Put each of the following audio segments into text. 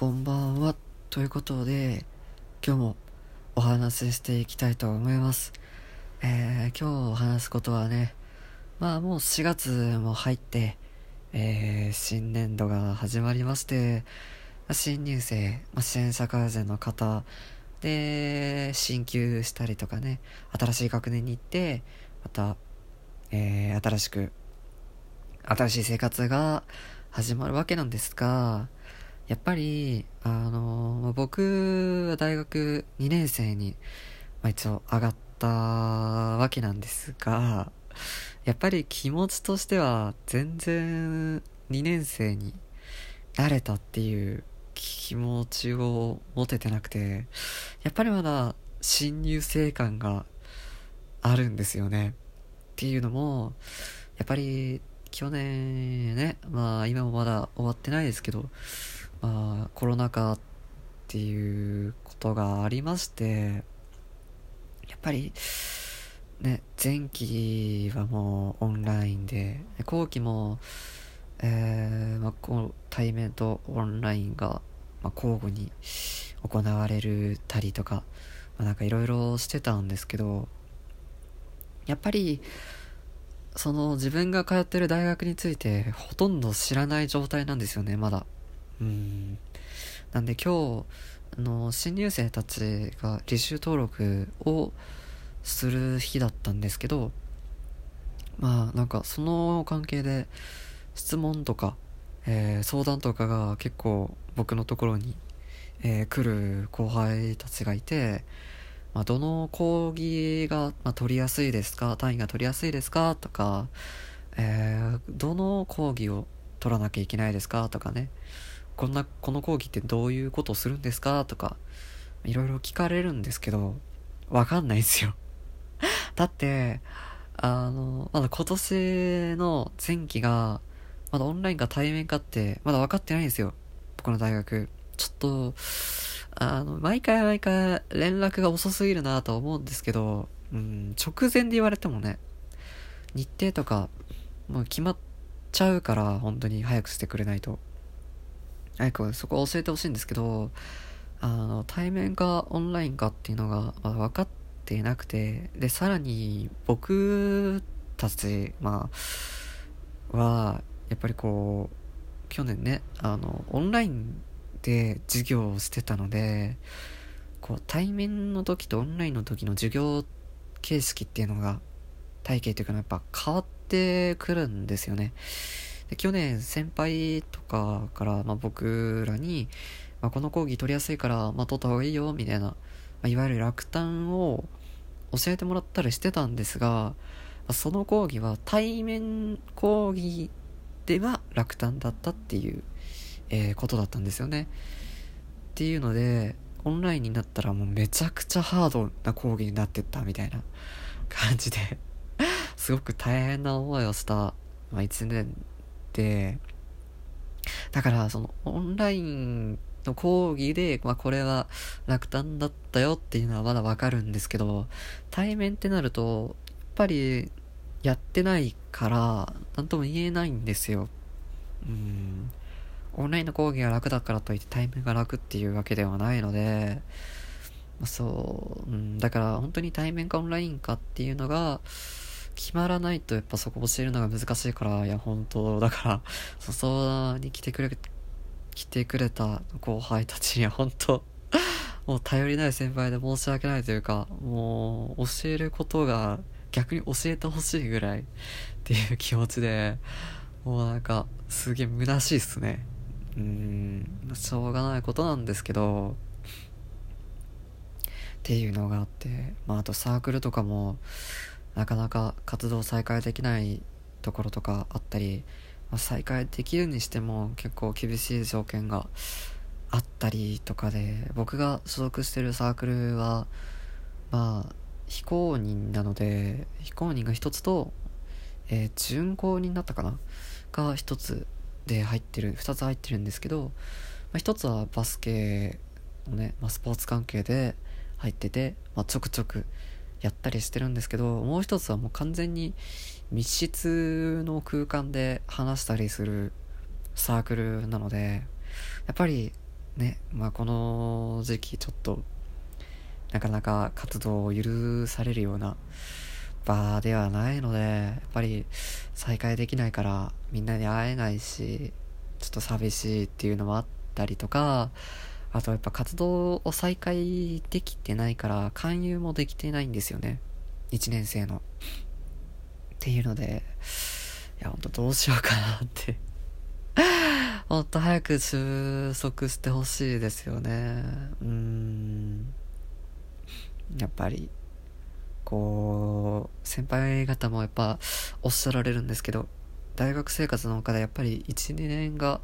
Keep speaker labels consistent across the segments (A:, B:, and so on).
A: こんばんは。ということで、今日もお話ししていきたいと思います。えー、今日話すことはね、まあもう4月も入って、えー、新年度が始まりまして、新入生、まあ、支援社会人の方で、進級したりとかね、新しい学年に行って、また、えー、新しく、新しい生活が始まるわけなんですが、やっぱり、あの、僕は大学2年生に、まあ、一応上がったわけなんですが、やっぱり気持ちとしては全然2年生になれたっていう気持ちを持ててなくて、やっぱりまだ新入生感があるんですよね。っていうのも、やっぱり去年ね、まあ今もまだ終わってないですけど、まあ、コロナ禍っていうことがありまして、やっぱり、ね、前期はもうオンラインで、後期も、えー、まあ、こう対面とオンラインが、まあ、交互に行われるたりとか、まあ、なんかいろいろしてたんですけど、やっぱり、その自分が通ってる大学についてほとんど知らない状態なんですよね、まだ。なんで今日、あの、新入生たちが履修登録をする日だったんですけど、まあなんかその関係で質問とか、えー、相談とかが結構僕のところに、えー、来る後輩たちがいて、まあ、どの講義が、まあ、取りやすいですか単位が取りやすいですかとか、えー、どの講義を取らなきゃいけないですかとかね。こんな、この講義ってどういうことをするんですか？とか、いろいろ聞かれるんですけど、わかんないですよ だって、あの、まだ今年の前期が、まだオンラインか対面かって、まだ分かってないんですよ。僕の大学。ちょっと、あの、毎回毎回連絡が遅すぎるなと思うんですけど、うん、直前で言われてもね、日程とか、もう決まっちゃうから、本当に早くしてくれないと。そこ教えてほしいんですけど、あの、対面かオンラインかっていうのが、まだ分かっていなくて、で、さらに僕たち、まあ、は、やっぱりこう、去年ね、あの、オンラインで授業をしてたので、こう、対面の時とオンラインの時の授業形式っていうのが、体系というかやっぱ変わってくるんですよね。で去年先輩とかから、まあ、僕らに、まあ、この講義取りやすいから、まあ、取った方がいいよみたいな、まあ、いわゆる落胆を教えてもらったりしてたんですが、まあ、その講義は対面講義では落胆だったっていう、えー、ことだったんですよね。っていうので、オンラインになったらもうめちゃくちゃハードな講義になってったみたいな 感じですごく大変な思いをした、まあ、1年、だからそのオンラインの講義で、まあこれは落胆だったよっていうのはまだわかるんですけど、対面ってなると、やっぱりやってないから、なんとも言えないんですよ。うん。オンラインの講義が楽だからといって対面が楽っていうわけではないので、そう、うん、だから本当に対面かオンラインかっていうのが、決まらないとやっぱそこ教えるのが難しいから、いや本当だから、相談に来てくれ、来てくれた後輩たちには本当 もう頼りない先輩で申し訳ないというか、もう教えることが逆に教えてほしいぐらいっていう気持ちで、もうなんかすげえ虚しいっすね。うん、しょうがないことなんですけど、っていうのがあって、まああとサークルとかも、なかなか活動再開できないところとかあったり、まあ、再開できるにしても結構厳しい条件があったりとかで僕が所属してるサークルはまあ非公認なので非公認が一つと、えー、準公認だったかな？が一つで入ってる二つ入ってるんですけど、まあ、一つはバスケのね、まあ、スポーツ関係で入ってて、まあ、ちょくちょくやったりしてるんですけど、もう一つはもう完全に密室の空間で話したりするサークルなので、やっぱりね、まあこの時期ちょっと、なかなか活動を許されるような場ではないので、やっぱり再開できないからみんなに会えないし、ちょっと寂しいっていうのもあったりとか、あとやっぱ活動を再開できてないから勧誘もできてないんですよね。1年生の。っていうので、いやほんとどうしようかなってもっと早く収束してほしいですよね。うん。やっぱり、こう、先輩方もやっぱおっしゃられるんですけど、大学生活の中でやっぱり1、2年が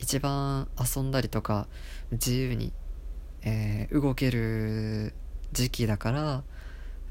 A: 一番遊んだりとか、自由に、えー、動ける時期だから、やっ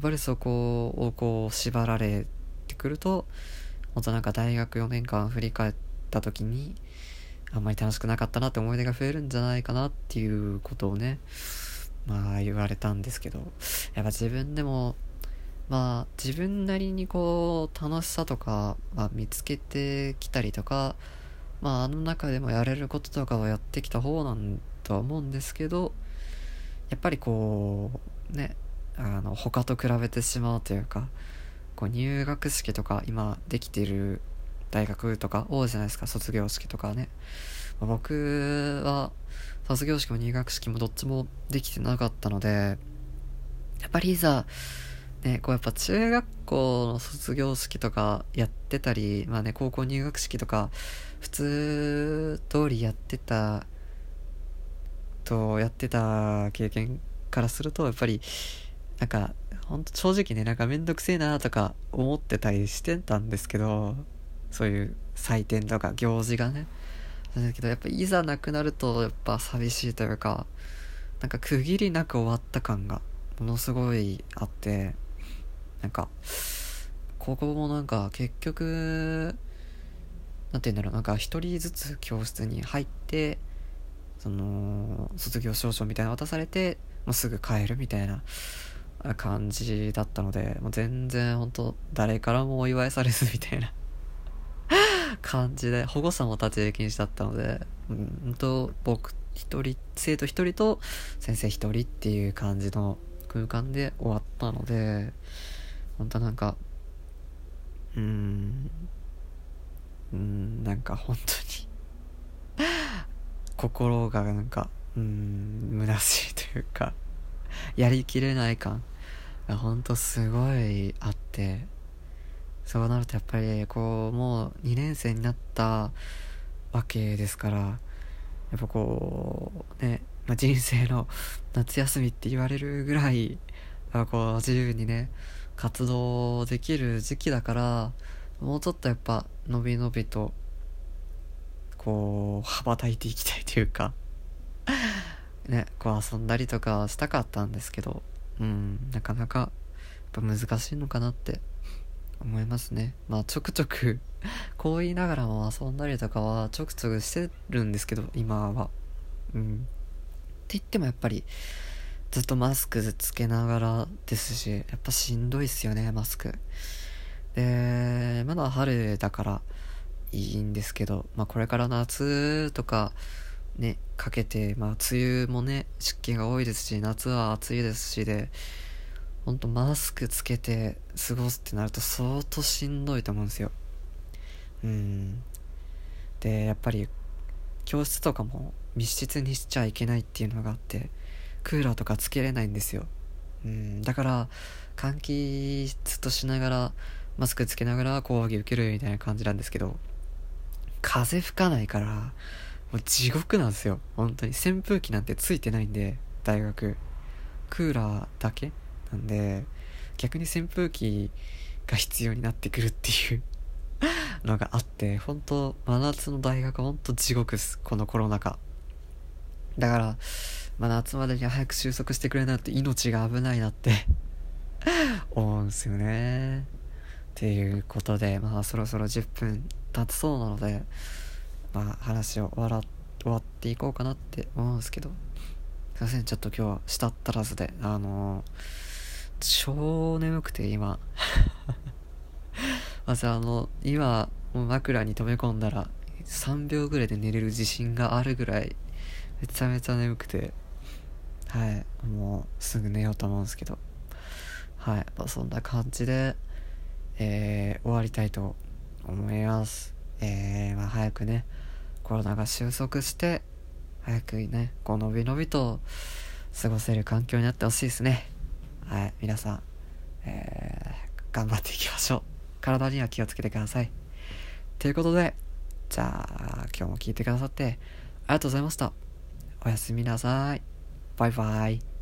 A: ぱりそこをこう縛られてくると、本当なんか大学4年間振り返った時に、あんまり楽しくなかったなって思い出が増えるんじゃないかなっていうことをね、まあ言われたんですけど、やっぱ自分でも、まあ自分なりにこう楽しさとか、まあ、見つけてきたりとか、まああの中でもやれることとかはやってきた方なんとは思うんですけど、やっぱりこう、ね、あの他と比べてしまうというか、こう入学式とか今できている大学とか多いじゃないですか、卒業式とかね。僕は卒業式も入学式もどっちもできてなかったので、やっぱりいざ、ね、こうやっぱ中学校の卒業式とかやってたり、まあね、高校入学式とか、普通通りやってた、と、やってた経験からすると、やっぱり、なんか、ほんと正直ね、なんかめんどくせえなとか思ってたりしてたんですけど、そういう祭典とか行事がね。だけどやっぱいざなくなるとやっぱ寂しいというか、なんか区切りなく終わった感がものすごいあって、なんか、ここもなんか結局、なんて言うんだろう、なんか一人ずつ教室に入って、その、卒業証書みたいなの渡されて、もうすぐ帰るみたいな感じだったので、もう全然本当誰からもお祝いされずみたいな 感じで、保護者も立ち入り禁止だったので、うんと、僕一人、生徒一人と先生一人っていう感じの空間で終わったので、本当なんか、うーん、うん、なんか本当に心がなんか、うん、虚しいというか、やりきれない感が本当すごいあって、そうなるとやっぱりこうもう2年生になったわけですからやっぱこうね、まあ、人生の夏休みって言われるぐらいこう自由にね活動できる時期だからもうちょっとやっぱのびのびとこう羽ばたいていきたいというか ねこう遊んだりとかしたかったんですけどうんなかなかやっぱ難しいのかなって思いますね。まあちょくちょくこう言いながらも遊んだりとかはちょくちょくしてるんですけど、今は。うん。って言ってもやっぱりずっとマスクつけながらですし、やっぱしんどいっすよね、マスク。で、まだ春だからいいんですけど、まあこれから夏とかね、かけて、まあ梅雨もね、湿気が多いですし、夏は暑いですしで、ほんとマスクつけて過ごすってなると相当しんどいと思うんですよ。うん。で、やっぱり教室とかも密室にしちゃいけないっていうのがあって、クーラーとかつけれないんですよ。うん。だから、換気ずっとしながら、マスクつけながら講義受けるみたいな感じなんですけど、風吹かないから、もう地獄なんですよ。本当に。扇風機なんてついてないんで、大学。クーラーだけなんで、逆に扇風機が必要になってくるっていう のがあって、本当真夏の大学本当地獄っす。このコロナ禍。だから、まあ、夏までに早く収束してくれないと命が危ないなって 思うんすよね。っていうことで、まあそろそろ10分経つそうなので、まあ話を終わ終わっていこうかなって思うんですけど、すいません、ちょっと今日は舌足らずで、あのー超眠くて今。まずあの今枕に飛め込んだら3秒ぐらいで寝れる自信があるぐらいめちゃめちゃ眠くて。はい。もうすぐ寝ようと思うんですけど。はい、そんな感じでえー、終わりたいと思います。えー、まあ、早くねコロナが収束して早くねこうのびのびと過ごせる環境になってほしいですね。はい。皆さん、えー、頑張っていきましょう。体には気をつけてください。ということでじゃあ今日も聞いてくださってありがとうございました。おやすみなさい。バイバイ